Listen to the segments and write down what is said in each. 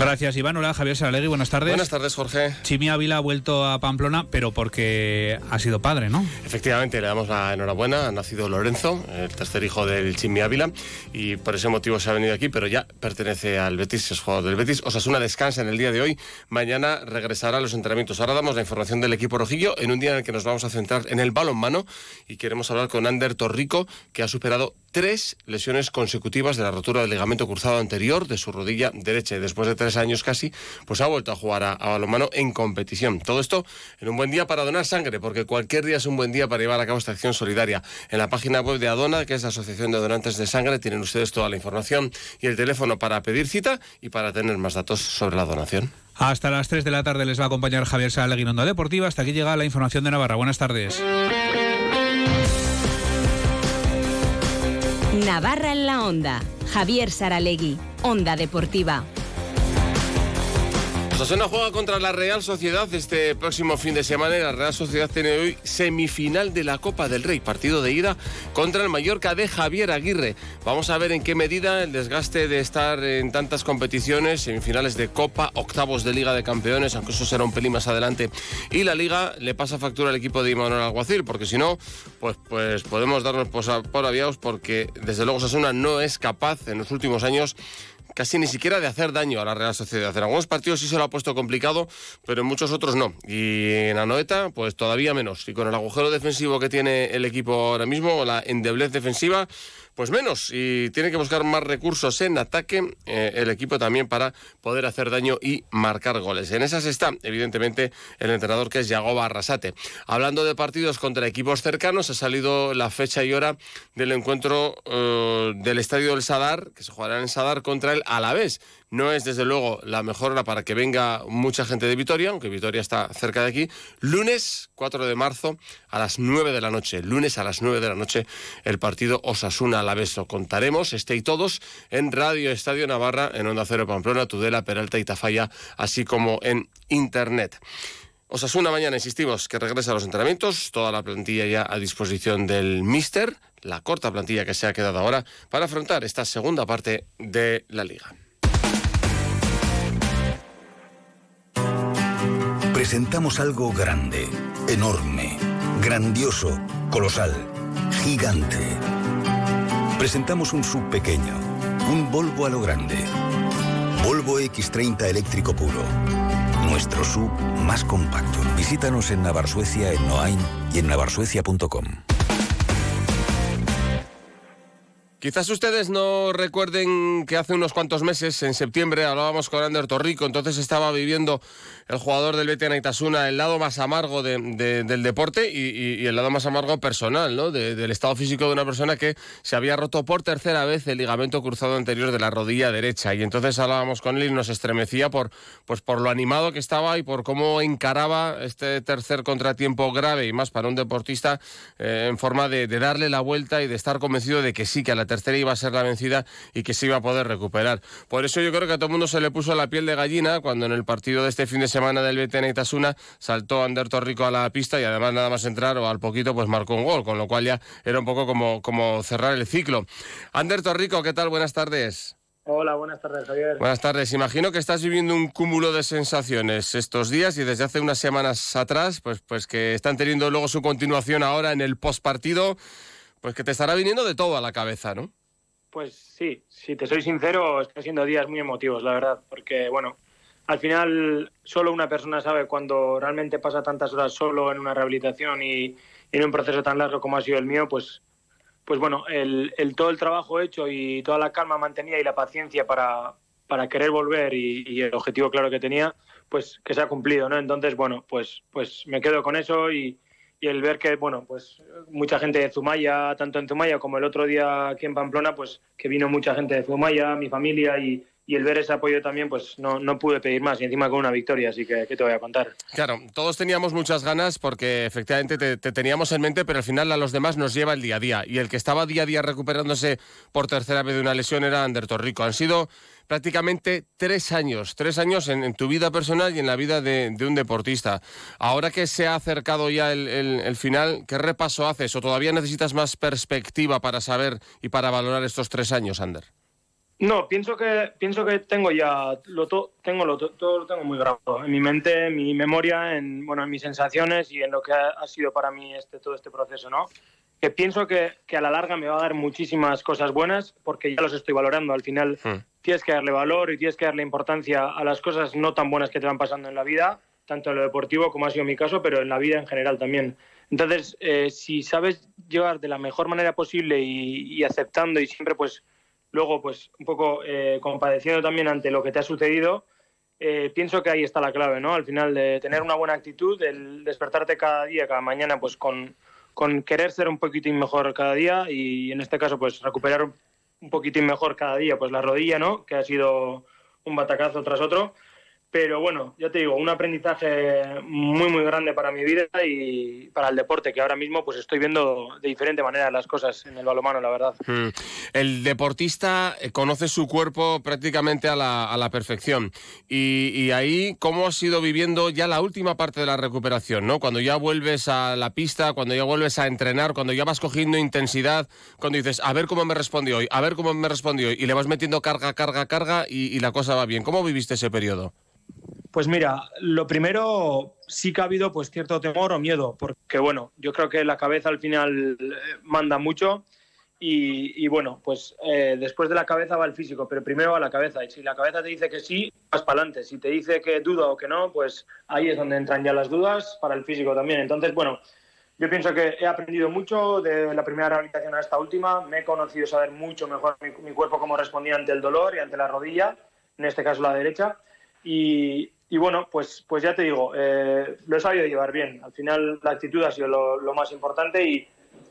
Gracias, Iván. Hola, Javier Saralegui, buenas tardes. Buenas tardes, Jorge. Chimi Ávila ha vuelto a Pamplona, pero porque ha sido padre, ¿no? Efectivamente, le damos la enhorabuena. Ha nacido Lorenzo, el tercer hijo del Chimi Ávila, y por ese motivo se ha venido aquí, pero ya pertenece al Betis, es jugador del Betis. Osasuna descansa en el día de hoy. Mañana regresará a los entrenamientos. Ahora damos la información del equipo rojillo en un día en el que nos vamos a centrar en el balonmano y queremos hablar con Ander Torrico, que ha superado tres lesiones consecutivas de la rotura del ligamento cruzado anterior de su rodilla derecha. Y después de tres años casi, pues ha vuelto a jugar a, balonmano en competición. Todo esto en un buen día para donar sangre, porque cualquier día es un buen día para llevar a cabo esta acción solidaria. En la página web de Adona, que es la Asociación de Donantes de Sangre, tienen ustedes toda la información y el teléfono para pedir cita y para tener más datos sobre la donación. Hasta las 3 de la tarde les va a acompañar Javier Salegui Onda Deportiva. Hasta aquí llega la información de Navarra. Buenas tardes. Navarra en la Onda. Javier Saralegui, Onda Deportiva. Osasuna juega contra la Real Sociedad este próximo fin de semana y la Real Sociedad tiene hoy semifinal de la Copa del Rey, partido de ida contra el Mallorca de Javier Aguirre. Vamos a ver en qué medida el desgaste de estar en tantas competiciones, semifinales de Copa, octavos de Liga de Campeones, aunque eso será un pelín más adelante, y la Liga le pasa factura al equipo de Imanol Alguacil, porque si no, pues, pues podemos darnos por aviados porque desde luego Osasuna no es capaz en los últimos años casi ni siquiera de hacer daño a la Real Sociedad. En algunos partidos sí se lo ha puesto complicado, pero en muchos otros no. Y en Anoeta, pues todavía menos. Y con el agujero defensivo que tiene el equipo ahora mismo, la endeblez defensiva, pues menos y tiene que buscar más recursos en ataque eh, el equipo también para poder hacer daño y marcar goles. En esas está, evidentemente, el entrenador que es Yagoba Arrasate. Hablando de partidos contra equipos cercanos, ha salido la fecha y hora del encuentro eh, del Estadio del Sadar, que se jugará en Sadar contra el Alavés. No es, desde luego, la mejor hora para que venga mucha gente de Vitoria, aunque Vitoria está cerca de aquí. Lunes 4 de marzo a las 9 de la noche. Lunes a las 9 de la noche el partido Osasuna la Lo contaremos, este y todos, en Radio Estadio Navarra, en Onda Cero Pamplona, Tudela, Peralta y Tafalla, así como en Internet. Osasuna mañana, insistimos, que regresa a los entrenamientos, toda la plantilla ya a disposición del Mister, la corta plantilla que se ha quedado ahora, para afrontar esta segunda parte de la liga. Presentamos algo grande, enorme, grandioso, colosal, gigante. Presentamos un sub pequeño, un Volvo a lo grande. Volvo X30 eléctrico puro. Nuestro sub más compacto. Visítanos en Navarsuecia en Noain y en navarsuecia.com. Quizás ustedes no recuerden que hace unos cuantos meses, en septiembre, hablábamos con Ander Torrico, entonces estaba viviendo el jugador del Betis Itasuna el lado más amargo del deporte y, el lado más amargo personal, ¿no? del estado físico de una persona que se había roto por tercera vez el ligamento cruzado anterior de la rodilla derecha. Y entonces hablábamos con él y nos estremecía por, pues por lo animado que estaba y por cómo encaraba este tercer contratiempo grave y más para un deportista eh, en forma de, de darle la vuelta y de estar convencido de que sí, que a la tercera iba a ser la vencida y que se iba a poder recuperar. Por eso yo creo que a todo el mundo se le puso la piel de gallina cuando en el partido de este fin de semana del BTN Itasuna saltó Ander Torrico a la pista y además nada más entrar o al poquito pues marcó un gol, con lo cual ya era un poco como, como cerrar el ciclo. Ander Torrico, ¿qué tal? Buenas tardes. Hola, buenas tardes, Javier. Buenas tardes. Imagino que estás viviendo un cúmulo de sensaciones estos días y desde hace unas semanas atrás, pues, pues que están teniendo luego su continuación ahora en el postpartido. Pues que te estará viniendo de todo a la cabeza, ¿no? Pues sí, si te soy sincero, están siendo días muy emotivos, la verdad, porque bueno, al final solo una persona sabe cuando realmente pasa tantas horas solo en una rehabilitación y, en un proceso tan largo como ha sido el mío, pues, pues bueno, el, todo el trabajo hecho y toda la calma mantenida y la paciencia para, para querer volver y, y, el objetivo claro que tenía, pues que se ha cumplido, ¿no? Entonces, bueno, pues, pues me quedo con eso y, y el ver que, bueno, pues mucha gente de Zumaya, tanto en Zumaya como el otro día aquí en Pamplona, pues que vino mucha gente de Zumaya, mi familia y, y el ver ese apoyo también, pues no, no pude pedir más y encima con una victoria, así que ¿qué te voy a contar? Claro, todos teníamos muchas ganas porque efectivamente te, te, teníamos en mente, pero al final a los demás nos lleva el día a día y el que estaba día a día recuperándose por tercera vez de una lesión era Ander Torrico. Han sido prácticamente tres años, tres años en, tu vida personal y en la vida de, un deportista. Ahora que se ha acercado ya el, final, ¿qué repaso haces o todavía necesitas más perspectiva para saber y para valorar estos tres años, Ander? No, pienso que pienso que tengo ya lo tengo lo todo lo tengo muy grabado en mi mente, en mi memoria, en bueno, en mis sensaciones y en lo que ha, sido para mí este todo este proceso, ¿no? Que pienso que, que, a la larga me va a dar muchísimas cosas buenas porque ya los estoy valorando. Al final hmm. tienes que darle valor y tienes que darle importancia a las cosas no tan buenas que te van pasando en la vida, tanto en lo deportivo como ha sido mi caso, pero en la vida en general también. Entonces, eh, si sabes llevar de la mejor manera posible y, y aceptando y siempre pues luego pues un poco eh, compadeciendo también ante lo que te ha sucedido, eh, pienso que ahí está la clave, ¿no? Al final de tener una buena actitud, el despertarte cada día, cada mañana, pues con, con querer ser un poquitín mejor cada día y en este caso pues recuperar un poquitín mejor cada día pues la rodilla, ¿no? Que ha sido un batacazo tras otro pero bueno, ya te digo, un aprendizaje muy, muy grande para mi vida y para el deporte, que ahora mismo pues estoy viendo de diferente manera las cosas en el balomano, la verdad. Hmm. El deportista eh, conoce su cuerpo prácticamente a la, a la perfección. Y, ahí, ¿cómo has ido viviendo ya la última parte de la recuperación? ¿no? Cuando ya vuelves a la pista, cuando ya vuelves a entrenar, cuando ya vas cogiendo intensidad, cuando dices, a ver cómo me respondió hoy, a ver cómo me respondió hoy, y le vas metiendo carga, carga, carga y la cosa va bien. ¿Cómo viviste ese periodo? Pues mira, lo primero sí que ha habido pues cierto temor o miedo, porque bueno, yo creo que la cabeza al final eh, manda mucho y, bueno, pues eh, después de la cabeza va el físico, pero primero va la cabeza y si la cabeza te dice que sí, vas para adelante, si te dice que duda o que no, pues ahí es donde entran ya las dudas para el físico también. Entonces, bueno, yo pienso que he aprendido mucho de la primera rehabilitación a esta última, me he conocido saber mucho mejor mi, mi cuerpo cómo respondía ante el dolor y ante la rodilla, en este caso la derecha. Y, y bueno, pues, pues ya te digo, eh, lo he sabido llevar bien. Al final la actitud ha sido lo, más importante y,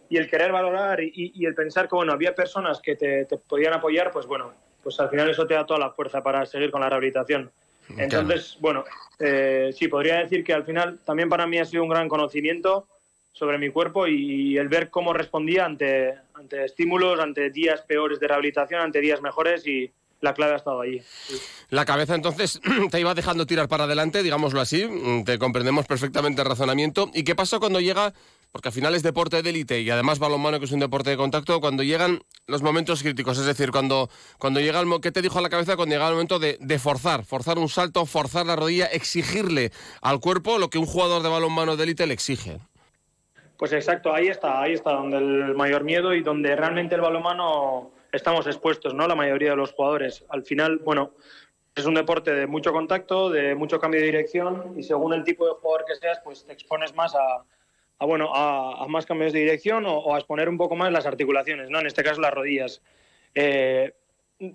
y, el querer valorar y, y, el pensar que bueno, había personas que te, te, podían apoyar, pues bueno, pues al final eso te da toda la fuerza para seguir con la rehabilitación. Entonces, bueno, eh, sí, podría decir que al final también para mí ha sido un gran conocimiento sobre mi cuerpo y el ver cómo respondía ante, ante estímulos, ante días peores de rehabilitación, ante días mejores y, la clave ha estado ahí. La cabeza entonces te iba dejando tirar para adelante, digámoslo así, mm, te comprendemos perfectamente el razonamiento. ¿Y qué pasa cuando llega, porque al final es deporte de élite y además balonmano que es un deporte de contacto, cuando llegan los momentos críticos? Es decir, cuando, cuando llega el... ¿Qué te dijo a la cabeza cuando llega el momento de, de forzar? Forzar un salto, forzar la rodilla, exigirle al cuerpo lo que un jugador de balonmano de élite le exige. Pues exacto, ahí está, ahí está donde el mayor miedo y donde realmente el balonmano estamos expuestos, ¿no? La mayoría de los jugadores. Al final, bueno, es un deporte de mucho contacto, de mucho cambio de dirección y según el tipo de jugador que seas, pues te expones más a, bueno, a, más cambios de dirección o, a exponer un poco más las articulaciones, ¿no? En este caso las rodillas. Eh,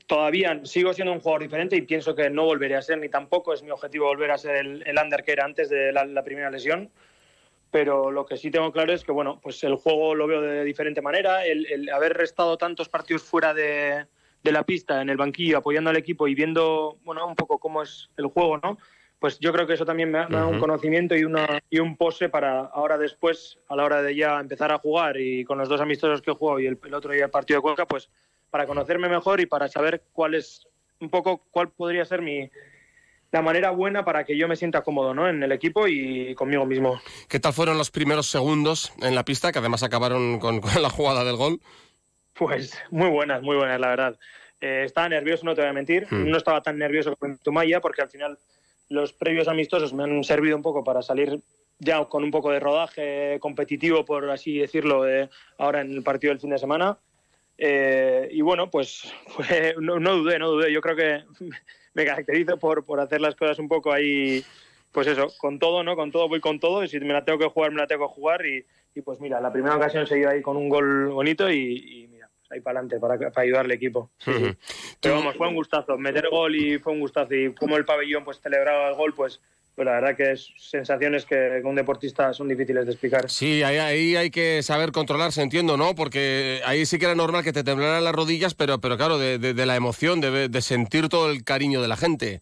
todavía sigo siendo un jugador diferente y pienso que no volveré a ser, ni tampoco es mi objetivo volver a ser el, el under que era antes de la primera lesión pero lo que sí tengo claro es que bueno, pues el juego lo veo de diferente manera, el, haber estado tantos partidos fuera de, la pista, en el banquillo, apoyando al equipo y viendo bueno, un poco cómo es el juego, ¿no? Pues yo creo que eso también me da, un conocimiento y, una, y un pose para ahora después, a la hora de ya empezar a jugar y con los dos amistosos que he jugado y el, el otro día el partido de Cuenca, pues para conocerme mejor y para saber cuál es un poco cuál podría ser mi, la manera buena para que yo me sienta cómodo ¿no? en el equipo y conmigo mismo. ¿Qué tal fueron los primeros segundos en la pista, que además acabaron con, la jugada del gol? Pues muy buenas, muy buenas, la verdad. Eh, estaba nervioso, no te voy a mentir. Hmm. No estaba tan nervioso como en Tumaya, porque al final los previos amistosos me han servido un poco para salir ya con un poco de rodaje competitivo, por así decirlo, ahora en el partido del fin de semana. Eh, y bueno, pues no, no, dudé, no dudé. Yo creo que me caracterizo por, por hacer las cosas un poco ahí, pues eso, con todo, ¿no? Con todo voy con todo y si me la tengo que jugar, me la tengo que jugar y, y pues mira, la primera ocasión se iba ahí con un gol bonito y, mira, pues ahí para adelante para, para ayudar al equipo. Pero vamos, fue un gustazo, meter gol y fue un gustazo y como el pabellón pues celebraba el gol, pues pues la verdad que es sensaciones que un deportista son difíciles de explicar. Sí, ahí, hay que saber controlarse, entiendo, ¿no? Porque ahí sí que era normal que te temblaran las rodillas, pero, pero claro, de, la emoción, de, sentir todo el cariño de la gente.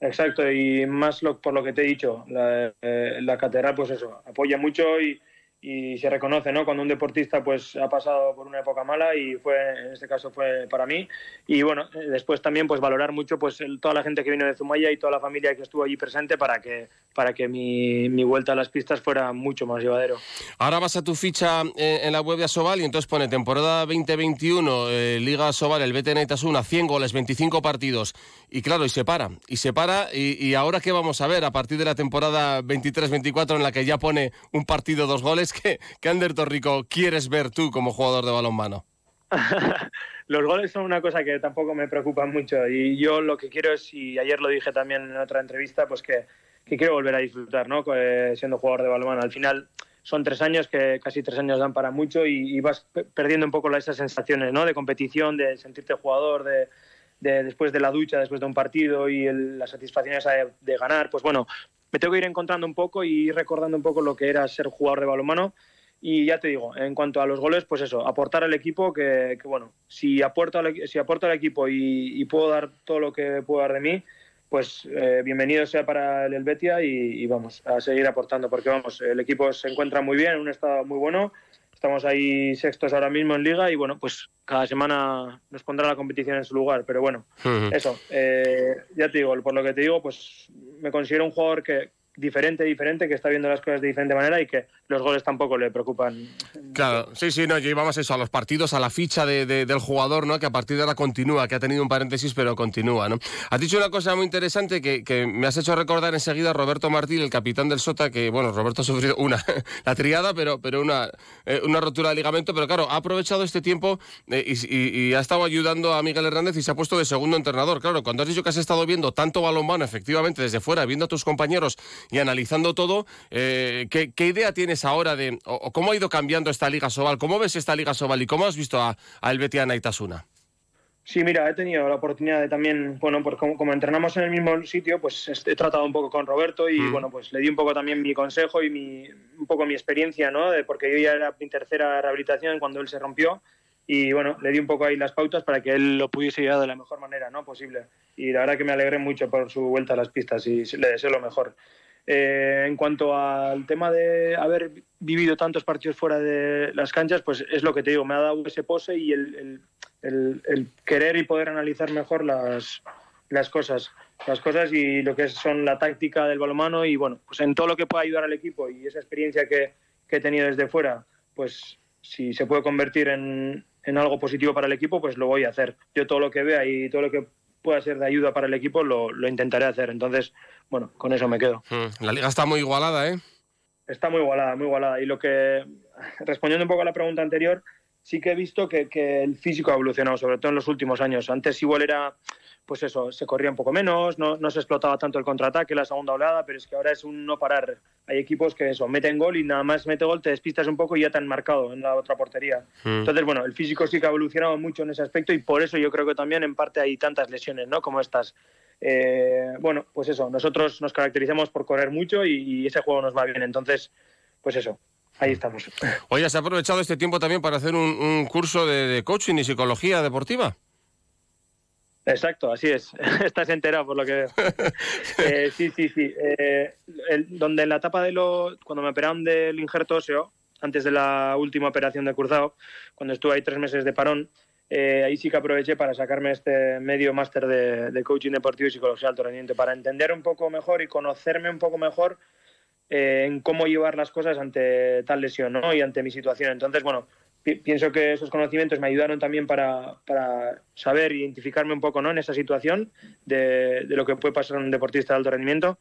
Exacto, y más lo, por lo que te he dicho, la, eh, catedral, pues eso, apoya mucho y, y se reconoce, ¿no? Cuando un deportista pues ha pasado por una época mala y fue, en este caso fue para mí. Y bueno, después también pues valorar mucho pues toda la gente que vino de Zumaya y toda la familia que estuvo allí presente para que, para que mi, mi vuelta a las pistas fuera mucho más llevadero. Ahora vas a tu ficha eh, en, la web de Asobal y entonces pone temporada 2021, eh, Liga Asobal, el BTN Itasuna, 100 goles, 25 partidos. Y claro, y se para, y se para. Y, y ahora qué vamos a ver a partir de la temporada 23-24 en la que ya pone un partido, dos goles ¿qué, qué Ander Torrico quieres ver tú como jugador de balonmano? los goles son una cosa que tampoco me preocupa mucho y yo lo que quiero es, y ayer lo dije también en otra entrevista, pues que, que quiero volver a disfrutar, ¿no? Eh, siendo jugador de balonmano. Al final son tres años que casi tres años dan para mucho y, vas perdiendo un poco esas sensaciones, ¿no? De competición, de sentirte jugador, de, de después de la ducha, después de un partido y el, la satisfacción esa de, de ganar. Pues bueno, me tengo que ir encontrando un poco y recordando un poco lo que era ser jugador de balonmano. Y ya te digo, en cuanto a los goles, pues eso, aportar al equipo, que, bueno, si aporto al, si aporto al equipo y, y, puedo dar todo lo que puedo dar de mí, pues eh, bienvenido sea para el Helvetia y, y, vamos a seguir aportando, porque vamos, el equipo se encuentra muy bien, en un estado muy bueno, estamos ahí sextos ahora mismo en liga y bueno, pues cada semana nos pondrá la competición en su lugar, pero bueno, uh -huh. eso, eh, ya te digo, por lo que te digo, pues me considero un jugador que diferente, diferente, que está viendo las cosas de diferente manera y que los goles tampoco le preocupan. Claro, sí, sí, no, llevamos eso a los partidos, a la ficha de, de, del jugador, ¿no? Que a partir de ahora continúa, que ha tenido un paréntesis, pero continúa, ¿no? Has dicho una cosa muy interesante que, que me has hecho recordar enseguida a Roberto Martín, el capitán del Sota, que, bueno, Roberto ha sufrido una, la triada, pero, pero una, eh, una rotura de ligamento, pero claro, ha aprovechado este tiempo eh, y, y, y, ha estado ayudando a Miguel Hernández y se ha puesto de segundo entrenador. Claro, cuando has dicho que has estado viendo tanto balonmano, efectivamente, desde fuera, viendo a tus compañeros y analizando todo, eh, ¿qué, ¿qué, idea tienes ahora de o, o, cómo ha ido cambiando esta Liga Sobal? ¿Cómo ves esta Liga Sobal y cómo has visto a, a El Betia Itasuna? Sí, mira, he tenido la oportunidad de también, bueno, pues como, como, entrenamos en el mismo sitio, pues he tratado un poco con Roberto y, mm. bueno, pues le di un poco también mi consejo y mi, un poco mi experiencia, ¿no? De, porque yo ya era mi tercera rehabilitación cuando él se rompió y, bueno, le di un poco ahí las pautas para que él lo pudiese llevar de la mejor manera, ¿no? Posible. Y la verdad que me alegré mucho por su vuelta a las pistas y le deseo lo mejor. Eh, en cuanto al tema de haber vivido tantos partidos fuera de las canchas, pues es lo que te digo, me ha dado ese pose y el, querer y poder analizar mejor las, cosas las cosas y lo que son la táctica del balonmano y bueno, pues en todo lo que pueda ayudar al equipo y esa experiencia que, he tenido desde fuera, pues si se puede convertir en, algo positivo para el equipo, pues lo voy a hacer. Yo todo lo que vea y todo lo que pueda ser de ayuda para el equipo lo, lo intentaré hacer. Entonces, bueno, con eso me quedo. Mm, la liga está muy igualada, ¿eh? Está muy igualada, muy igualada. Y lo que, respondiendo un poco a la pregunta anterior, sí que he visto que, que el físico ha evolucionado, sobre todo en los últimos años. Antes igual era pues eso, se corría un poco menos, no, no se explotaba tanto el contraataque, la segunda oleada, pero es que ahora es un no parar. Hay equipos que eso, meten gol y nada más mete gol, te despistas un poco y ya te han marcado en la otra portería. Mm. Entonces, bueno, el físico sí que ha evolucionado mucho en ese aspecto y por eso yo creo que también en parte hay tantas lesiones, ¿no? Como estas. Eh, bueno, pues eso, nosotros nos caracterizamos por correr mucho y, y ese juego nos va bien. Entonces, pues eso, ahí estamos. Oye, ¿se ha aprovechado este tiempo también para hacer un, un curso de, de coaching y psicología deportiva? Exacto, así es. Estás enterado por lo que veo. eh, sí, sí, sí. Eh, el, donde en la etapa de lo, cuando me operaron del injerto óseo, antes de la última operación de cruzado, cuando estuve ahí tres meses de parón, eh, ahí sí que aproveché para sacarme este medio máster de, de, coaching deportivo y psicología alto rendimiento, para entender un poco mejor y conocerme un poco mejor eh, en cómo llevar las cosas ante tal lesión ¿no? y ante mi situación. Entonces, bueno, pienso que esos conocimientos me ayudaron también para, para saber identificarme un poco ¿no? en esa situación de, de, lo que puede pasar a un deportista de alto rendimiento.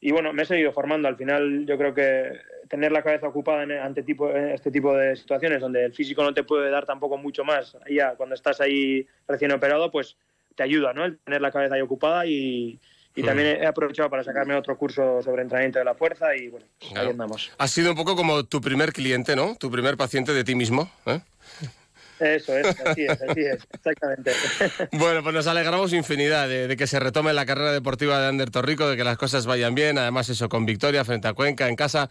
Y bueno, me he seguido formando. Al final, yo creo que tener la cabeza ocupada en, ante tipo, en este tipo de situaciones donde el físico no te puede dar tampoco mucho más, ya cuando estás ahí recién operado, pues te ayuda, ¿no? El tener la cabeza ahí ocupada y, y también he aprovechado para sacarme otro curso sobre entrenamiento de la fuerza y bueno, claro. ahí andamos. Ha sido un poco como tu primer cliente, ¿no? Tu primer paciente de ti mismo, ¿eh? Eso es, así es, así es, exactamente. Bueno, pues nos alegramos infinidad de, que se retome la carrera deportiva de Ander Torrico, de que las cosas vayan bien, además eso, con victoria frente a Cuenca en casa,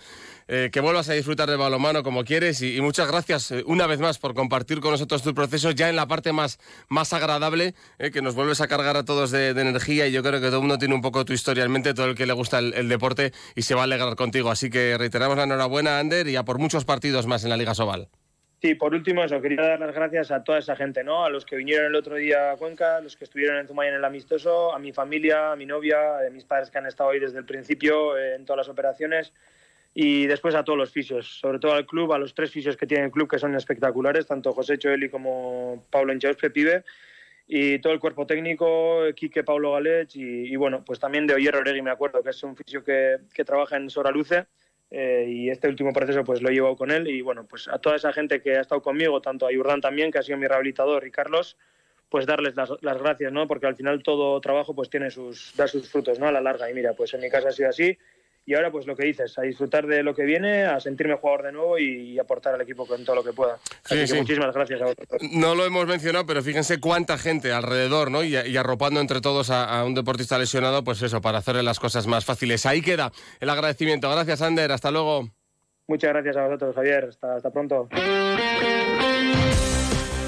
eh, que vuelvas a disfrutar del balonmano como quieres y, muchas gracias eh, una vez más por compartir con nosotros tu proceso ya en la parte más, más agradable, eh, que nos vuelves a cargar a todos de, energía y yo creo que todo el mundo tiene un poco tu historia en mente, todo el que le gusta el, deporte y se va a alegrar contigo. Así que reiteramos la enhorabuena, Ander, y a por muchos partidos más en la Liga Sobal. Sí, por último, eso, quería dar las gracias a toda esa gente, ¿no? A los que vinieron el otro día a Cuenca, a los que estuvieron en Zumaya en el amistoso, a mi familia, a mi novia, a mis padres que han estado ahí desde el principio eh, en todas las operaciones y después a todos los fisios, sobre todo al club, a los tres fisios que tiene el club que son espectaculares, tanto José Choeli como Pablo Enchauspe, pibe, y todo el cuerpo técnico, Quique, Pablo Galech y, bueno, pues también de Oyer Oregui, me acuerdo, que es un fisio que, que trabaja en Soraluce eh, y este último proceso pues lo he llevado con él y bueno, pues a toda esa gente que ha estado conmigo, tanto a también, que ha sido mi rehabilitador, y Carlos, pues darles las, gracias, ¿no? Porque al final todo trabajo pues tiene sus, da sus frutos, ¿no? A la larga. Y mira, pues en mi casa ha sido así y ahora pues lo que dices, a disfrutar de lo que viene, a sentirme jugador de nuevo y, aportar al equipo con todo lo que pueda. muchísimas gracias a vosotros. No lo hemos mencionado, pero fíjense cuánta gente alrededor, ¿no? Y, arropando entre todos a, un deportista lesionado, pues eso, para hacerle las cosas más fáciles. Ahí queda el agradecimiento. Gracias, Ander. Hasta luego. Muchas gracias a vosotros, Javier. Hasta, hasta pronto.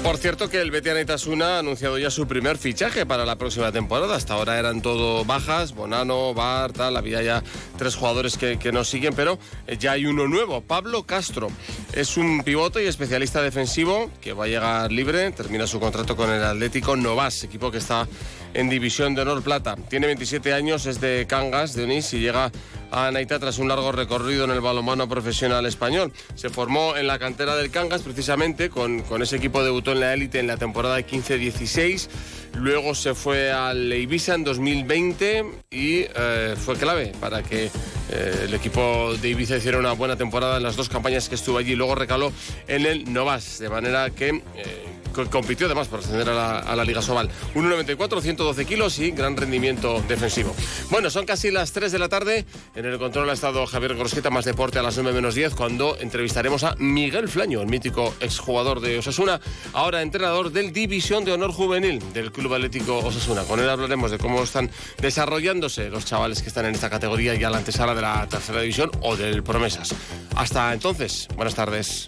Por cierto que el Betis Itasuna ha anunciado ya su primer fichaje para la próxima temporada. Hasta ahora eran todo bajas, Bonano, Bar, tal, había ya tres jugadores que, que nos siguen, pero eh, ya hay uno nuevo, Pablo Castro. Es un pivote y especialista defensivo que va a llegar libre, termina su contrato con el Atlético Novas, equipo que está en División de Honor Plata. Tiene 27 años, es de Cangas, de Onís, y llega a Naita tras un largo recorrido en el balonmano profesional español. Se formó en la cantera del Cangas precisamente, con, con ese equipo debutó en la élite en la temporada de 15-16, luego se fue al Ibiza en 2020 y eh, fue clave para que eh, el equipo de Ibiza hiciera una buena temporada en las dos campañas que estuvo allí, luego recaló en el Novas, de manera que... Eh, compitió además por ascender a la, Liga Sobal. 1,94, 112 kilos y gran rendimiento defensivo. Bueno, son casi las 3 de la tarde. En el control ha estado Javier Grosqueta, más deporte a las 9 menos 10, cuando entrevistaremos a Miguel Flaño, el mítico exjugador de Osasuna, ahora entrenador del División de Honor Juvenil del Club Atlético Osasuna. Con él hablaremos de cómo están desarrollándose los chavales que están en esta categoría y a la antesala de la tercera división o del Promesas. Hasta entonces, buenas tardes.